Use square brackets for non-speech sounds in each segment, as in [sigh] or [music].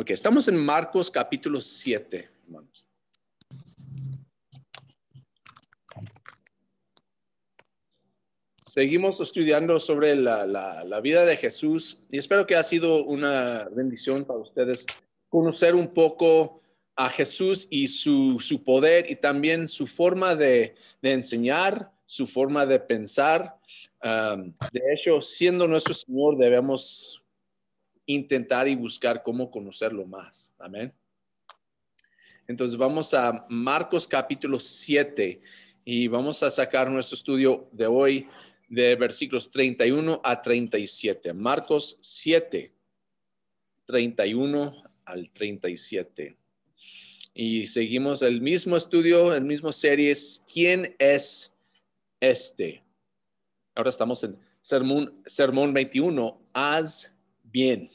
Ok, estamos en Marcos capítulo 7, hermanos. Seguimos estudiando sobre la, la, vida de Jesús y espero que ha sido una bendición para ustedes conocer un poco a Jesús y su, su poder y también su forma de, de enseñar, su forma de pensar. Um, de hecho, siendo nuestro Señor, debemos intentar y buscar cómo conocerlo más. Amén. Entonces vamos a Marcos capítulo 7 y vamos a sacar nuestro estudio de hoy de versículos 31 a 37. Marcos 7, 31 al 37. Y seguimos el mismo estudio, el mismo series. ¿Quién es este? Ahora estamos en sermón, sermón 21. Haz bien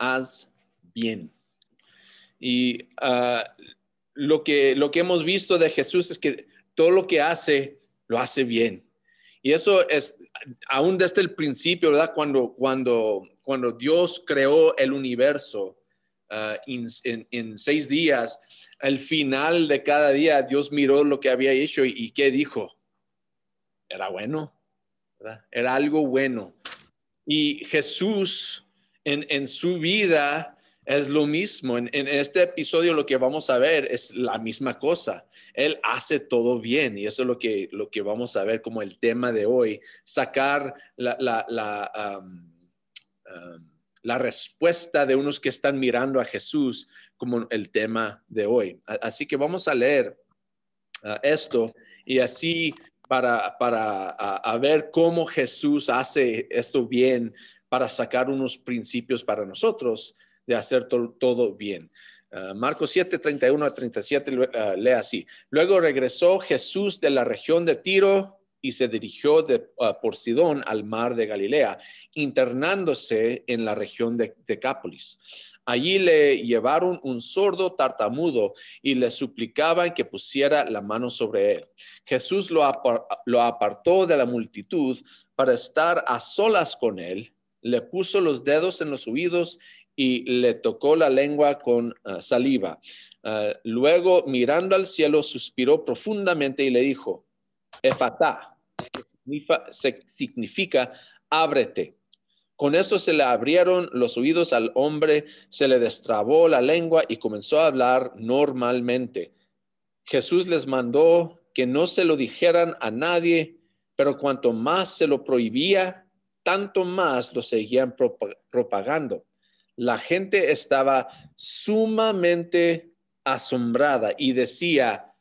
haz bien. Y ah, lo, que, lo que hemos visto de Jesús es que todo lo que hace, lo hace bien. Y eso es aún desde el principio, ¿verdad? Cuando, cuando, cuando Dios creó el universo ah, en, seis días, al final de cada día, Dios miró lo que había hecho y, y ¿qué dijo? Era bueno. Era algo bueno. Y Jesús en, su vida es lo mismo. En, este episodio lo que vamos a ver es la misma cosa. Él hace todo bien y eso es lo que, lo que vamos a ver como el tema de hoy, sacar la, la, respuesta de unos que están mirando a Jesús como el tema de hoy. Así que vamos a leer ah, esto y así para, para ver cómo Jesús hace esto bien para sacar unos principios para nosotros de hacer todo bien. Uh, Marcos 7, 31 a 37 uh, lee así. Luego regresó Jesús de la región de Tiro y se dirigió de, uh, por Sidón al mar de Galilea, internándose en la región de Decápolis. Allí le llevaron un sordo tartamudo y le suplicaban que pusiera la mano sobre él. Jesús lo, lo apartó de la multitud para estar a solas con él le puso los dedos en los oídos y le tocó la lengua con ah, saliva. Ah, luego, mirando al cielo, suspiró profundamente y le dijo, Epatá, que significa, significa ábrete. Con esto se le abrieron los oídos al hombre, se le destrabó la lengua y comenzó a hablar normalmente. Jesús les mandó que no se lo dijeran a nadie, pero cuanto más se lo prohibía, tanto más lo seguían propagando. La gente estaba sumamente asombrada y decía,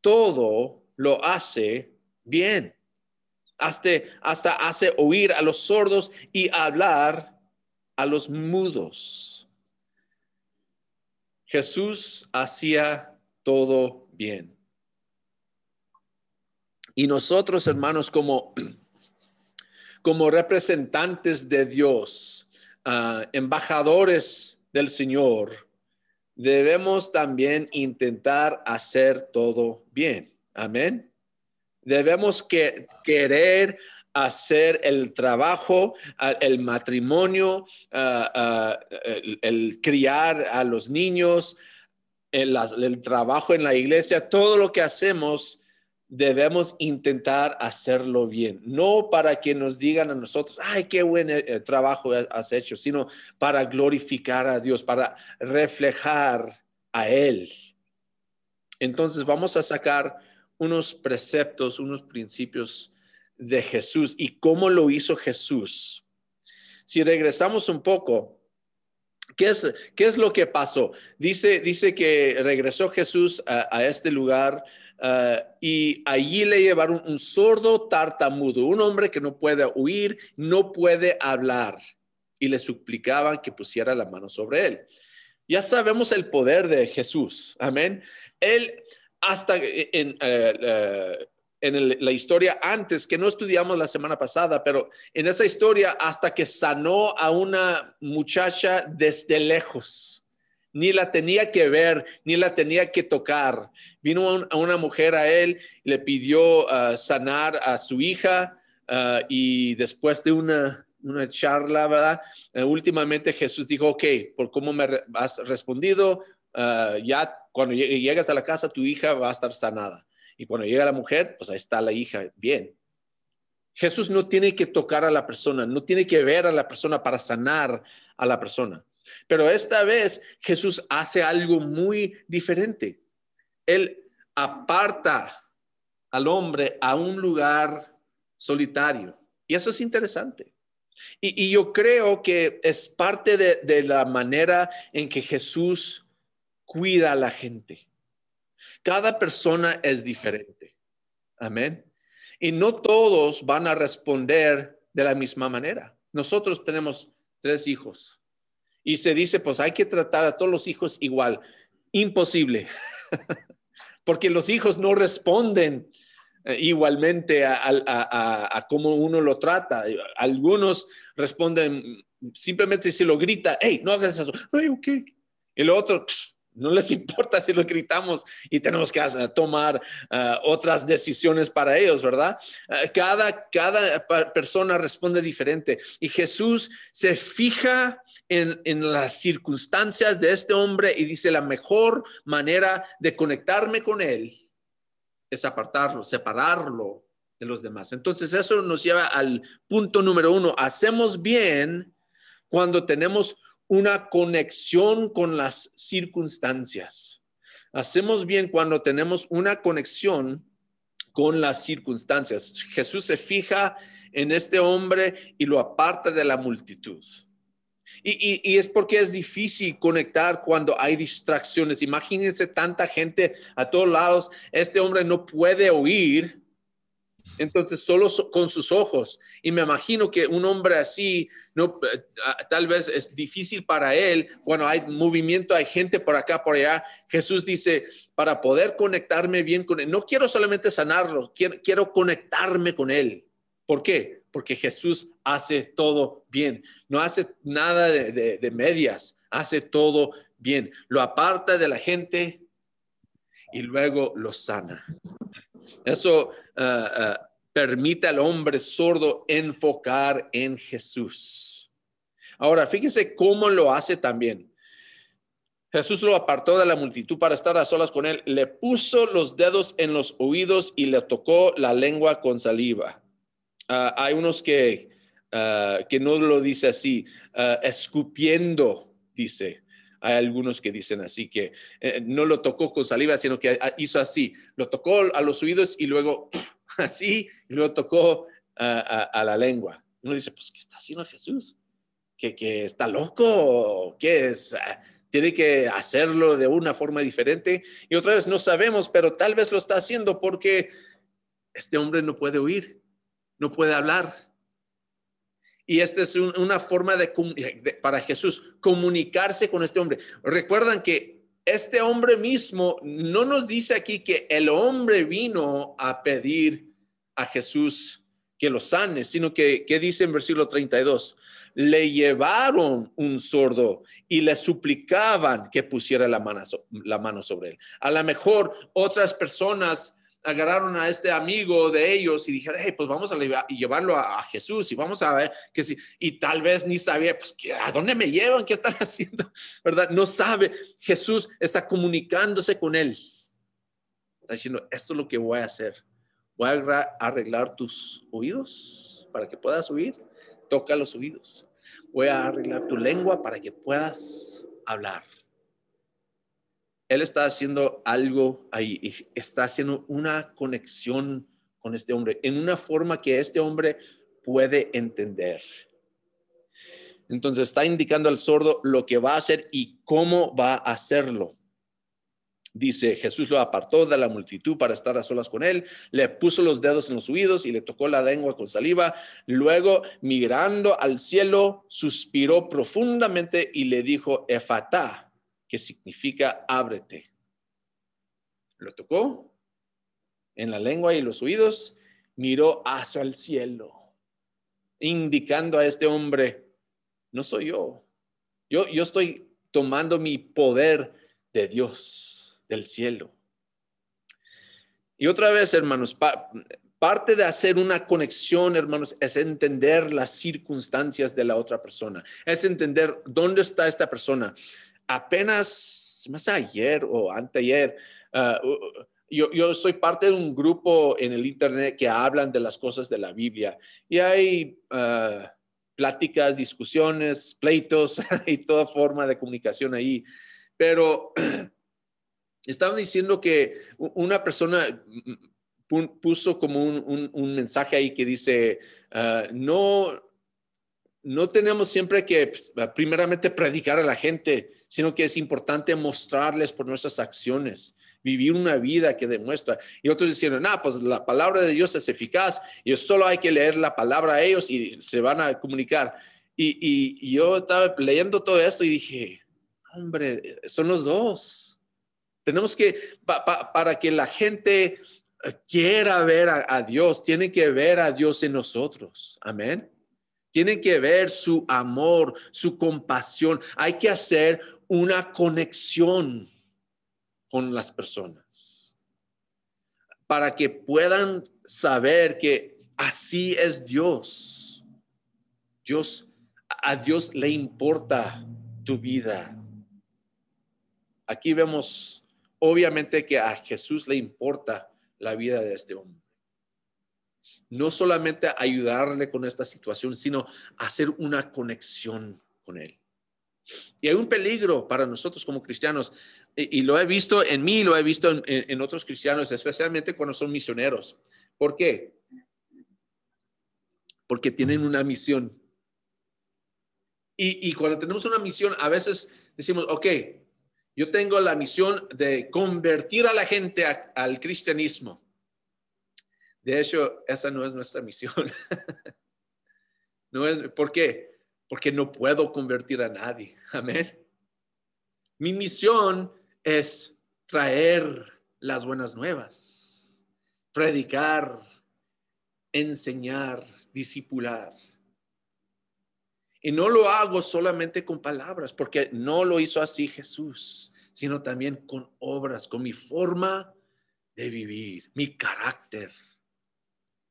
todo lo hace bien. Hasta, hasta hace oír a los sordos y hablar a los mudos. Jesús hacía todo bien. Y nosotros, hermanos, como como representantes de Dios, ah, embajadores del Señor, debemos también intentar hacer todo bien. Amén. Debemos que, querer hacer el trabajo, ah, el matrimonio, ah, el, criar a los niños, el, trabajo en la iglesia, todo lo que hacemos debemos intentar hacerlo bien, no para que nos digan a nosotros, ay, qué buen eh, eh, trabajo has hecho, sino para glorificar a Dios, para reflejar a Él. Entonces vamos a sacar unos preceptos, unos principios de Jesús y cómo lo hizo Jesús. Si regresamos un poco, ¿qué es, qué es lo que pasó? Dice, dice que regresó Jesús a este lugar Y allí le llevaron un sordo tartamudo, un hombre que no puede oír, no puede hablar, y le suplicaban que pusiera la mano sobre él. Ya sabemos el poder de Jesús, amén. Él, hasta en, eh, eh, en la historia antes, que no estudiamos la semana pasada, pero en esa historia, hasta que sanó a una muchacha desde lejos ni la tenía que ver, ni la tenía que tocar. Vino a una mujer a él, le pidió ah, sanar a su hija ah, y después de una, una charla, ¿verdad? Eh, últimamente Jesús dijo, ok, por cómo me has respondido, ah, ya cuando llegas a la casa tu hija va a estar sanada. Y cuando llega la mujer, pues ahí está la hija, bien. Jesús no tiene que tocar a la persona, no tiene que ver a la persona para sanar a la persona. Pero esta vez Jesús hace algo muy diferente. Él aparta al hombre a un lugar solitario. Y eso es interesante. Y, yo creo que es parte de, de la manera en que Jesús cuida a la gente. Cada persona es diferente. Amén. Y no todos van a responder de la misma manera. Nosotros tenemos tres hijos y se dice, pues hay que tratar a todos los hijos igual. Imposible, [laughs] porque los hijos no responden eh, igualmente a, cómo uno lo trata. Algunos responden simplemente si lo grita, hey, no hagas eso, ay, ok. Y el otro, no les [laughs] importa si lo gritamos y tenemos que tomar ah, otras decisiones para ellos, ¿verdad? Ah, cada, cada persona responde diferente y Jesús se fija en, en, las circunstancias de este hombre y dice la mejor manera de conectarme con él es apartarlo, separarlo de los demás. Entonces eso nos lleva al punto número uno. Hacemos bien cuando tenemos una conexión con las circunstancias. Hacemos bien cuando tenemos una conexión con las circunstancias. Jesús se fija en este hombre y lo aparta de la multitud. Y, es porque es difícil conectar cuando hay distracciones. Imagínense tanta gente a todos lados. Este hombre no puede oír entonces, solo con sus ojos. Y me imagino que un hombre así, no, eh, tal vez es difícil para él cuando hay movimiento, hay gente por acá, por allá. Jesús dice, para poder conectarme bien con él, no quiero solamente sanarlo, quiero conectarme con él. ¿Por qué? Porque Jesús hace todo bien. No hace nada de, medias, hace todo bien. Lo aparta de la gente y luego lo sana. Eso ah, ah, permite al hombre sordo enfocar en Jesús. Ahora, fíjense cómo lo hace también. Jesús lo apartó de la multitud para estar a solas con él, le puso los dedos en los oídos y le tocó la lengua con saliva. Ah, hay unos que, que no lo dice así, escupiendo, dice. Hay algunos que dicen así, que eh, no lo tocó con saliva, sino que hizo así, lo tocó a los oídos y luego [laughs] así, y luego tocó a, la lengua. Uno dice, pues, ¿qué está haciendo Jesús? ¿Que, que está loco? ¿Qué es? Ah, tiene que hacerlo de una forma diferente. Y otra vez no sabemos, pero tal vez lo está haciendo porque este hombre no puede oír, no puede hablar. Y esta es una forma de, para Jesús comunicarse con este hombre. Recuerdan que este hombre mismo no nos dice aquí que el hombre vino a pedir a Jesús que lo sane, sino que, que dice en versículo 32, le llevaron un sordo y le suplicaban que pusiera la mano, la mano sobre él. A lo mejor otras personas agarraron a este amigo de ellos y dijeron, hey, pues vamos a llevarlo a, Jesús y vamos a ver que sí. Y tal vez ni sabía, pues, ¿a dónde me llevan? ¿Qué están [laughs] haciendo? ¿Verdad? No sabe. Jesús está comunicándose con él. Está diciendo, esto es lo que voy a hacer. Voy a arreglar tus oídos para que puedas oír. Toca los oídos. Voy a arreglar tu lengua para que puedas hablar. Él está haciendo algo ahí, está haciendo una conexión con este hombre en una forma que este hombre puede entender. Entonces está indicando al sordo lo que va a hacer y cómo va a hacerlo. Dice, Jesús lo apartó de la multitud para estar a solas con él, le puso los dedos en los oídos y le tocó la lengua con saliva. Luego, mirando al cielo, suspiró profundamente y le dijo, Efatá, que significa ábrete. Lo tocó en la lengua y los oídos, miró hacia el cielo, indicando a este hombre, no soy yo. Yo, yo estoy tomando mi poder de Dios, del cielo. Y otra vez, hermanos, Parte de hacer una conexión, hermanos, es entender las circunstancias de la otra persona, es entender dónde está esta persona. Apenas, más ayer o anteayer, uh, yo, yo, soy parte de un grupo en el Internet que hablan de las cosas de la Biblia y hay uh, pláticas, discusiones, pleitos [laughs] y toda forma de comunicación ahí. Pero [clears throat] estaban diciendo que una persona puso como un, mensaje ahí que dice, ah, no, no tenemos siempre que pues, primeramente predicar a la gente, sino que es importante mostrarles por nuestras acciones, vivir una vida que demuestra. Y otros diciendo, no, pues la palabra de Dios es eficaz y solo hay que leer la palabra a ellos y se van a comunicar. Y, y yo estaba leyendo todo esto y dije, hombre, son los dos. Tenemos que, para que la gente quiera ver a, Dios, tiene que ver a Dios en nosotros. Amén. Tiene que ver su amor, su compasión. Hay que hacer una conexión con las personas para que puedan saber que así es Dios. Dios, a Dios le importa tu vida. Aquí vemos obviamente que a Jesús le importa la vida de este hombre. No solamente ayudarle con esta situación, sino hacer una conexión con él. Y hay un peligro para nosotros como cristianos, y, lo he visto en mí, lo he visto en, otros cristianos, especialmente cuando son misioneros. ¿Por qué? Porque tienen una misión. Y, cuando tenemos una misión, a veces decimos, ok, yo tengo la misión de convertir a la gente al cristianismo. De hecho, esa no es nuestra misión. [laughs] no es, ¿Por qué? Porque no puedo convertir a nadie. Amén. Mi misión es traer las buenas nuevas, predicar, enseñar, discipular. Y no lo hago solamente con palabras, porque no lo hizo así Jesús, sino también con obras, con mi forma de vivir, mi carácter,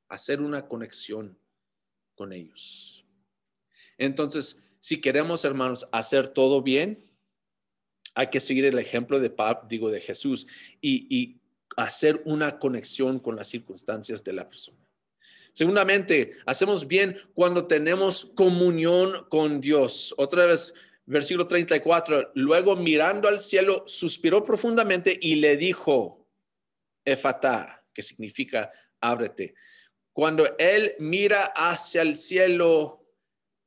hacer una conexión con ellos. Entonces, si queremos, hermanos, hacer todo bien, hay que seguir el ejemplo de, digo, de Jesús y, y hacer una conexión con las circunstancias de la persona. Segundamente, hacemos bien cuando tenemos comunión con Dios. Otra vez, versículo 34, luego mirando al cielo, suspiró profundamente y le dijo, Efatá, que significa ábrete. Cuando él mira hacia el cielo,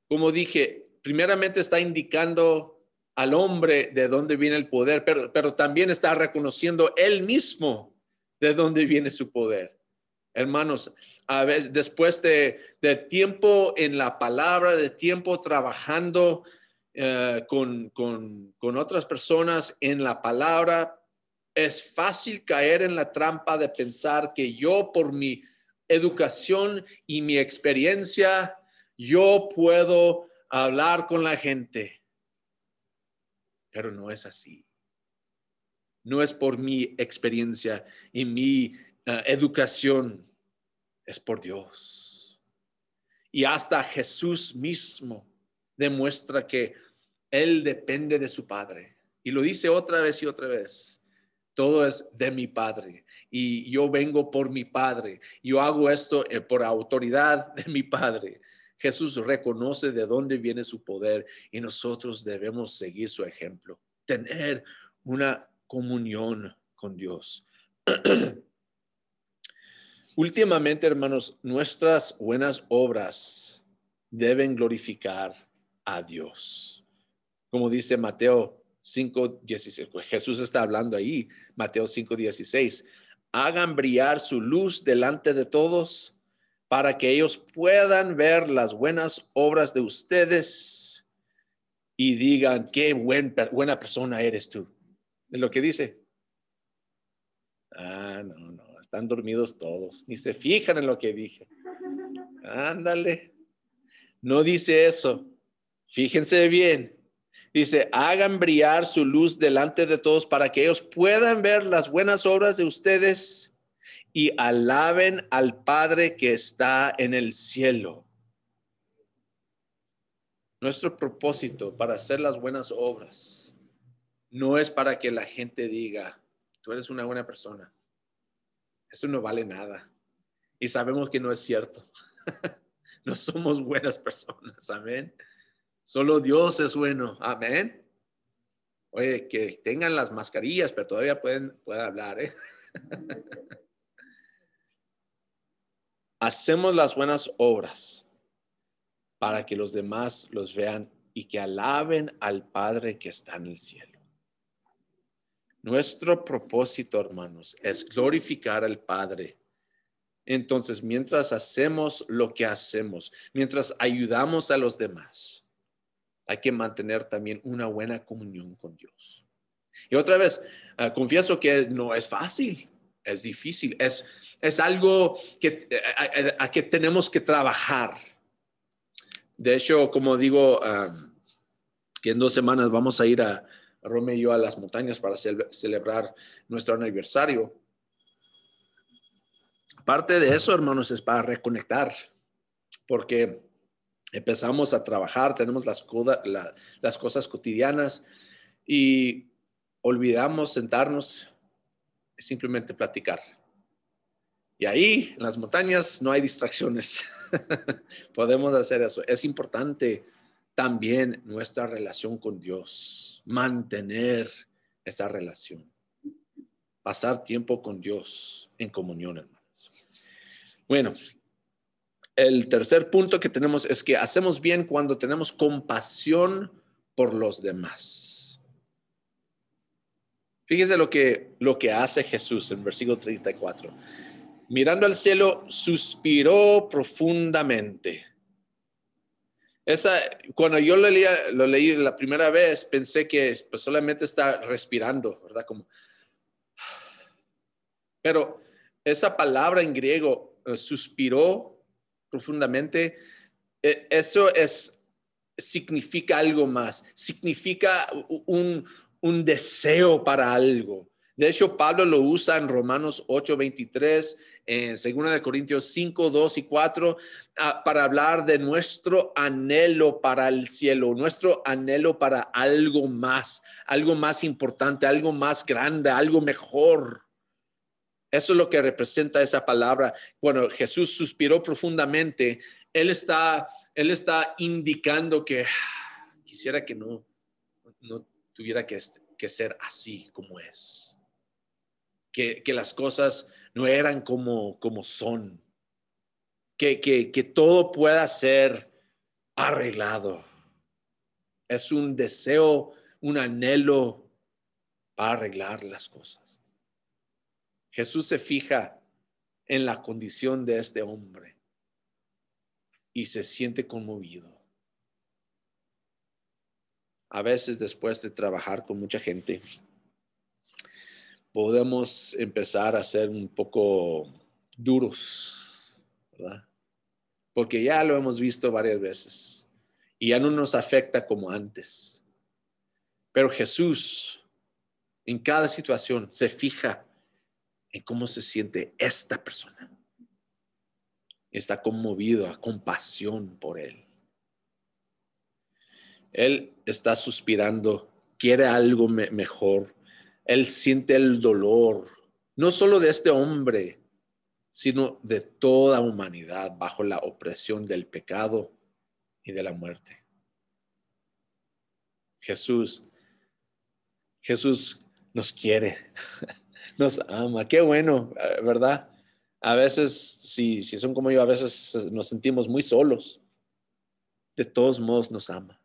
como dije, primeramente está indicando al hombre de dónde viene el poder, pero, también está reconociendo él mismo de dónde viene su poder. Hermanos, a veces, después de, tiempo en la palabra, de tiempo trabajando eh, con, con otras personas en la palabra, es fácil caer en la trampa de pensar que yo por mi educación y mi experiencia, yo puedo hablar con la gente. Pero no es así. No es por mi experiencia y mi eh, educación es por Dios. Y hasta Jesús mismo demuestra que Él depende de su Padre. Y lo dice otra vez y otra vez. Todo es de mi Padre. Y yo vengo por mi Padre. Yo hago esto eh, por autoridad de mi Padre. Jesús reconoce de dónde viene su poder y nosotros debemos seguir su ejemplo. Tener una comunión con Dios. [clears throat] Últimamente, hermanos, nuestras buenas obras deben glorificar a Dios. Como dice Mateo 5:16, pues Jesús está hablando ahí, Mateo 5:16. Hagan brillar su luz delante de todos para que ellos puedan ver las buenas obras de ustedes y digan, qué buen, buena persona eres tú. Es lo que dice. Ah, no, no están dormidos todos, ni se fijan en lo que dije. Ándale. No dice eso. Fíjense bien. Dice, hagan brillar su luz delante de todos para que ellos puedan ver las buenas obras de ustedes y alaben al Padre que está en el cielo. Nuestro propósito para hacer las buenas obras no es para que la gente diga, tú eres una buena persona. Eso no vale nada. Y sabemos que no es cierto. [laughs] no somos buenas personas. Amén. Solo Dios es bueno. Amén. Oye, que tengan las mascarillas, pero todavía pueden, hablar. ¿eh? [laughs] Hacemos las buenas obras para que los demás los vean y que alaben al Padre que está en el cielo. Nuestro propósito, hermanos, es glorificar al Padre. Entonces, mientras hacemos lo que hacemos, mientras ayudamos a los demás, hay que mantener también una buena comunión con Dios. Y otra vez, ah, confieso que no es fácil, es difícil, es, es algo que, eh, a, que tenemos que trabajar. De hecho, como digo, que en dos semanas vamos a ir a, Rome y yo a las montañas para celebrar nuestro aniversario. Parte de eso, hermanos, es para reconectar, porque empezamos a trabajar, tenemos las cosas cotidianas y olvidamos sentarnos y simplemente platicar. Y ahí, en las montañas, no hay distracciones. [laughs] Podemos hacer eso. Es importante también nuestra relación con Dios, mantener esa relación, pasar tiempo con Dios en comunión, hermanos. Bueno, el tercer punto que tenemos es que hacemos bien cuando tenemos compasión por los demás. Fíjese lo que, lo que hace Jesús en versículo 34. Mirando al cielo, suspiró profundamente. Esa, cuando yo lo, leía, leí la primera vez, pensé que pues, solamente está respirando, ¿verdad? Como, pero esa palabra en griego, eh, suspiró, profundamente, e, eso es, significa algo más, significa un, un deseo para algo. De hecho, Pablo lo usa en Romanos 8, 23, en 2 de Corintios 5, 2 y 4, ah, para hablar de nuestro anhelo para el cielo, nuestro anhelo para algo más, algo más importante, algo más grande, algo mejor. Eso es lo que representa esa palabra. Cuando Jesús suspiró profundamente, Él está, él está indicando que ah, quisiera que no, no tuviera que, que ser así como es. Que, que, las cosas no eran como, como son. Que, que, que todo pueda ser arreglado. Es un deseo, un anhelo para arreglar las cosas. Jesús se fija en la condición de este hombre y se siente conmovido. A veces después de trabajar con mucha gente, podemos empezar a ser un poco duros, ¿verdad? Porque ya lo hemos visto varias veces y ya no nos afecta como antes. Pero Jesús en cada situación se fija cómo se siente esta persona. Está conmovido a compasión por él. Él está suspirando, quiere algo mejor. Él siente el dolor, no solo de este hombre, sino de toda humanidad bajo la opresión del pecado y de la muerte. Jesús, Jesús nos quiere. [laughs] nos ama. Qué bueno, eh, ¿verdad? A veces, si, si son como yo, a veces nos sentimos muy solos. De todos modos nos ama.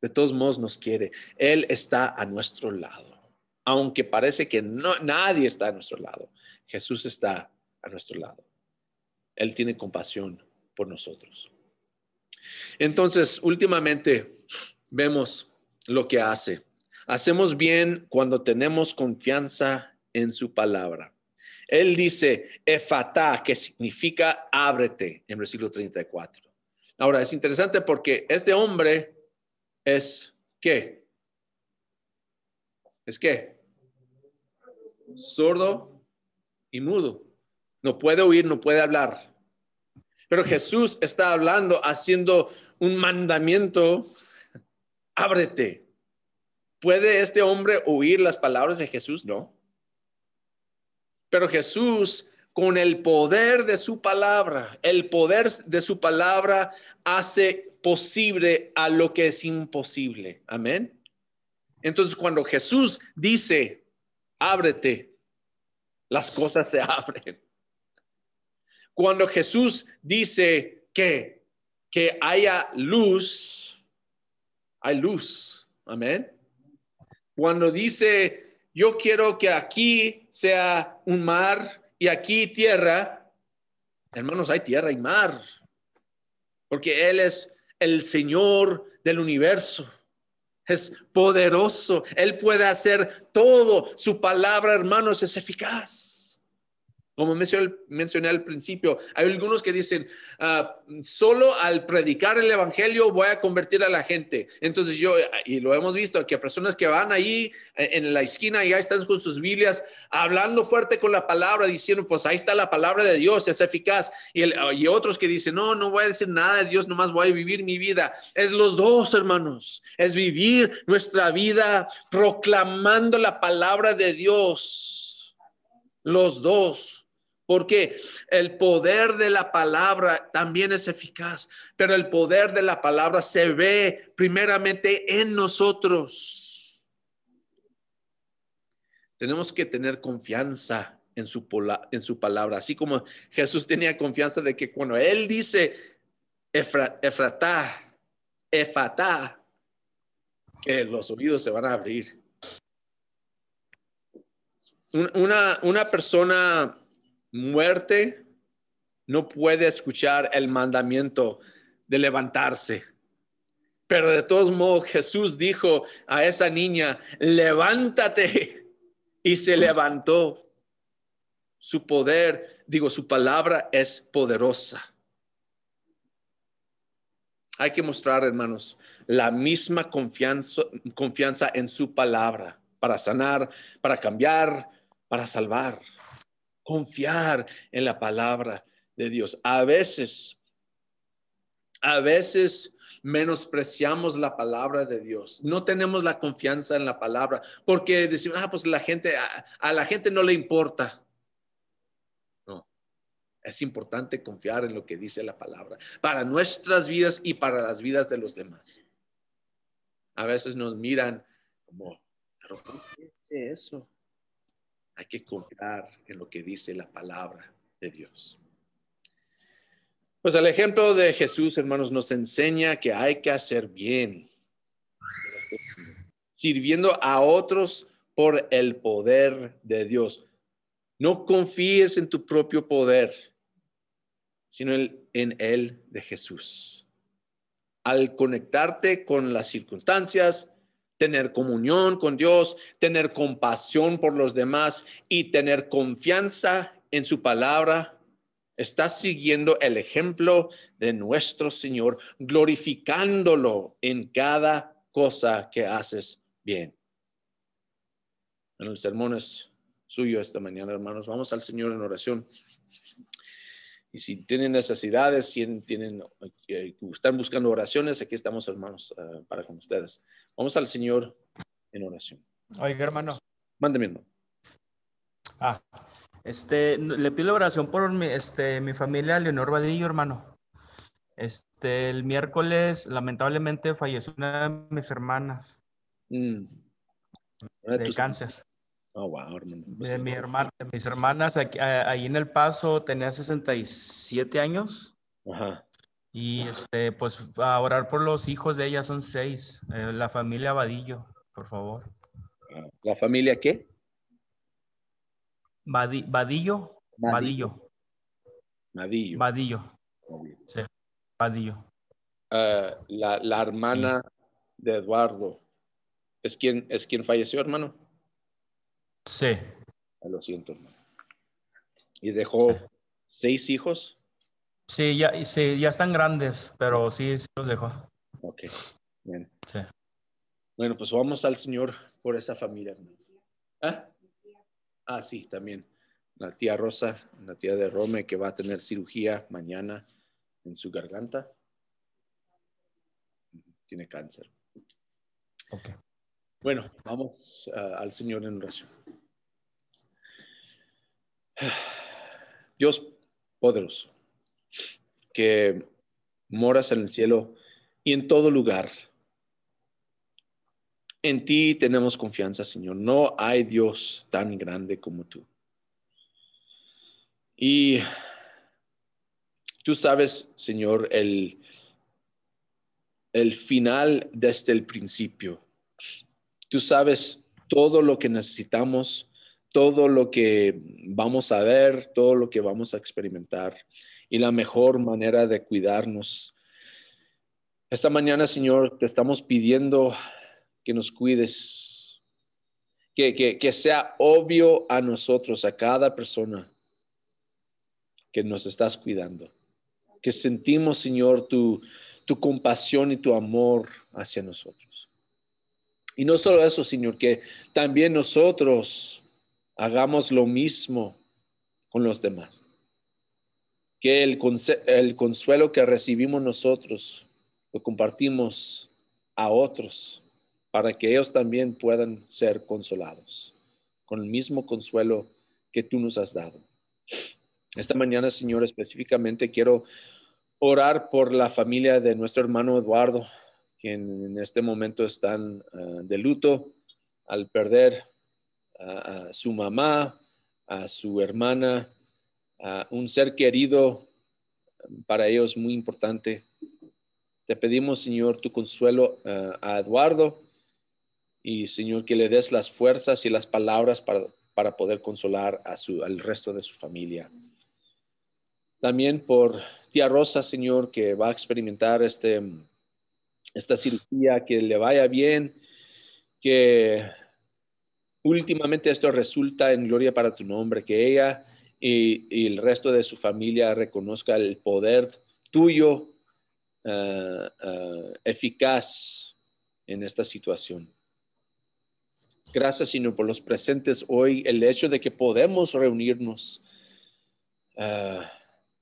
De todos modos nos quiere. Él está a nuestro lado. Aunque parece que no, nadie está a nuestro lado, Jesús está a nuestro lado. Él tiene compasión por nosotros. Entonces, últimamente vemos lo que hace. Hacemos bien cuando tenemos confianza en su palabra. Él dice efata, que significa ábrete, en versículo 34. Ahora, es interesante porque este hombre es qué? ¿Es qué? Sordo y mudo. No puede oír, no puede hablar. Pero Jesús está hablando, haciendo un mandamiento. Ábrete. ¿Puede este hombre oír las palabras de Jesús? No. Pero Jesús, con el poder de su palabra, el poder de su palabra hace posible a lo que es imposible. Amén. Entonces, cuando Jesús dice, ábrete, las cosas se abren. Cuando Jesús dice que, que haya luz, hay luz. Amén. Cuando dice, yo quiero que aquí sea un mar y aquí tierra, hermanos, hay tierra y mar, porque Él es el Señor del universo. Es poderoso. Él puede hacer todo. Su palabra, hermanos, es eficaz. Como mencioné, al principio, hay algunos que dicen, ah, solo al predicar el Evangelio voy a convertir a la gente. Entonces yo, y lo hemos visto, que personas que van ahí eh, en la esquina y ya están con sus Biblias, hablando fuerte con la palabra, diciendo, pues ahí está la palabra de Dios, es eficaz. Y, y otros que dicen, no, no voy a decir nada de Dios, nomás voy a vivir mi vida. Es los dos, hermanos. Es vivir nuestra vida proclamando la palabra de Dios. Los dos porque el poder de la palabra también es eficaz, pero el poder de la palabra se ve primeramente en nosotros. Tenemos que tener confianza en su, en su palabra, así como Jesús tenía confianza de que cuando Él dice Efratá, Efatá, que los oídos se van a abrir. Una, una persona muerte no puede escuchar el mandamiento de levantarse. Pero de todos modos Jesús dijo a esa niña, levántate. Y se levantó. Su poder, digo, su palabra es poderosa. Hay que mostrar, hermanos, la misma confianza, confianza en su palabra para sanar, para cambiar, para salvar confiar en la palabra de Dios. A veces, a veces menospreciamos la palabra de Dios. No tenemos la confianza en la palabra porque decimos, ah, pues la gente, a, la gente no le importa. No, es importante confiar en lo que dice la palabra para nuestras vidas y para las vidas de los demás. A veces nos miran como, pero ¿por qué dice eso? Hay que confiar en lo que dice la palabra de Dios. Pues el ejemplo de Jesús, hermanos, nos enseña que hay que hacer bien, sirviendo a otros por el poder de Dios. No confíes en tu propio poder, sino en el de Jesús. Al conectarte con las circunstancias, tener comunión con Dios, tener compasión por los demás y tener confianza en su palabra. Estás siguiendo el ejemplo de nuestro Señor, glorificándolo en cada cosa que haces bien. En el sermón es suyo esta mañana, hermanos. Vamos al Señor en oración. Y si tienen necesidades, si tienen, eh, están buscando oraciones, aquí estamos, hermanos, eh, para con ustedes. Vamos al Señor en oración. Oiga, hermano. Mándeme, hermano. Ah, este, le pido oración por mi, este, mi familia, Leonor Vadillo, hermano. Este, el miércoles, lamentablemente, falleció una de mis hermanas. Mm. De cáncer. Oh, wow, hermano. De, mi hermana, mis hermanas, aquí, ahí en El Paso, tenía 67 años. Ajá. Y este, pues a orar por los hijos de ella son seis. Eh, la familia Vadillo, por favor. ¿La familia qué? Vadillo. Vadillo. Vadillo. Vadillo. Sí, Vadillo. Ah, la, la, hermana de Eduardo. ¿Es quien, ¿Es quien falleció, hermano? Sí. Ah, lo siento, hermano. ¿Y dejó seis hijos? Sí, ya, sí, ya están grandes, pero sí, sí los dejó. Ok, bien. Sí. Bueno, pues vamos al Señor por esa familia, ¿Ah? ah, sí, también. la tía Rosa, la tía de Rome, que va a tener cirugía mañana en su garganta. Tiene cáncer. Ok. Bueno, vamos uh, al Señor en oración. Dios poderoso, que moras en el cielo y en todo lugar. En ti tenemos confianza, Señor. No hay Dios tan grande como tú. Y tú sabes, Señor, el, el final desde el principio. Tú sabes todo lo que necesitamos, todo lo que vamos a ver, todo lo que vamos a experimentar y la mejor manera de cuidarnos. Esta mañana, Señor, te estamos pidiendo que nos cuides, que, sea obvio a nosotros, a cada persona, que nos estás cuidando, que sentimos, Señor, tu, tu compasión y tu amor hacia nosotros. Y no solo eso, Señor, que también nosotros hagamos lo mismo con los demás. Que el, el consuelo que recibimos nosotros lo compartimos a otros para que ellos también puedan ser consolados con el mismo consuelo que tú nos has dado. Esta mañana, Señor, específicamente quiero orar por la familia de nuestro hermano Eduardo, quien en este momento están uh, de luto al perder a, su mamá, a su hermana, a un ser querido para ellos muy importante. Te pedimos, Señor, tu consuelo uh, a Eduardo y, Señor, que le des las fuerzas y las palabras para, para poder consolar a su, al resto de su familia. También por tía Rosa, Señor, que va a experimentar este, esta cirugía, que le vaya bien, que últimamente esto resulta en gloria para tu nombre, que ella y, y el resto de su familia reconozca el poder tuyo uh, uh, eficaz en esta situación. Gracias, Señor, por los presentes hoy, el hecho de que podemos reunirnos. Uh,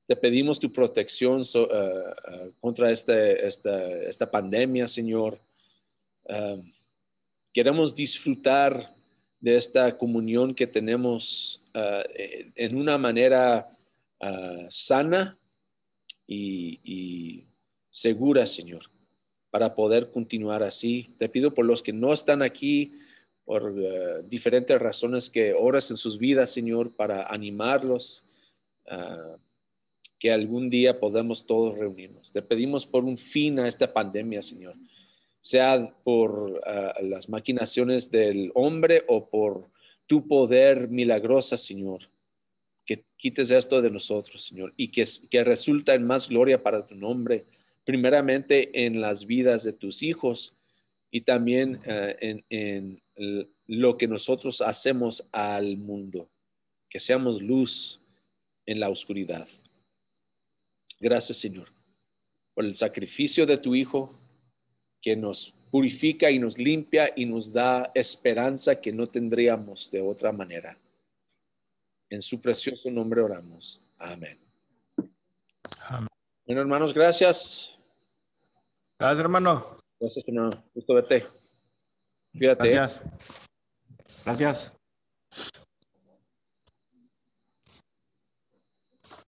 te pedimos tu protección uh, uh, contra este, esta, esta, pandemia, Señor. Uh, queremos disfrutar de esta comunión que tenemos en una manera sana y, y, segura, Señor, para poder continuar así. Te pido por los que no están aquí, por diferentes razones, que oras en sus vidas, Señor, para animarlos que algún día podamos todos reunirnos. Te pedimos por un fin a esta pandemia, Señor, sea por uh, las maquinaciones del hombre o por tu poder milagrosa, Señor. Que quites esto de nosotros, Señor, y que, que resulta en más gloria para tu nombre, primeramente en las vidas de tus hijos y también uh, en, en lo que nosotros hacemos al mundo, que seamos luz en la oscuridad. Gracias, Señor, por el sacrificio de tu Hijo que nos purifica y nos limpia y nos da esperanza que no tendríamos de otra manera. En su precioso nombre oramos. Amén. Amén. Bueno, hermanos, gracias. Gracias, hermano. Gracias, hermano. Gusto verte. Cuídate. Gracias. Gracias.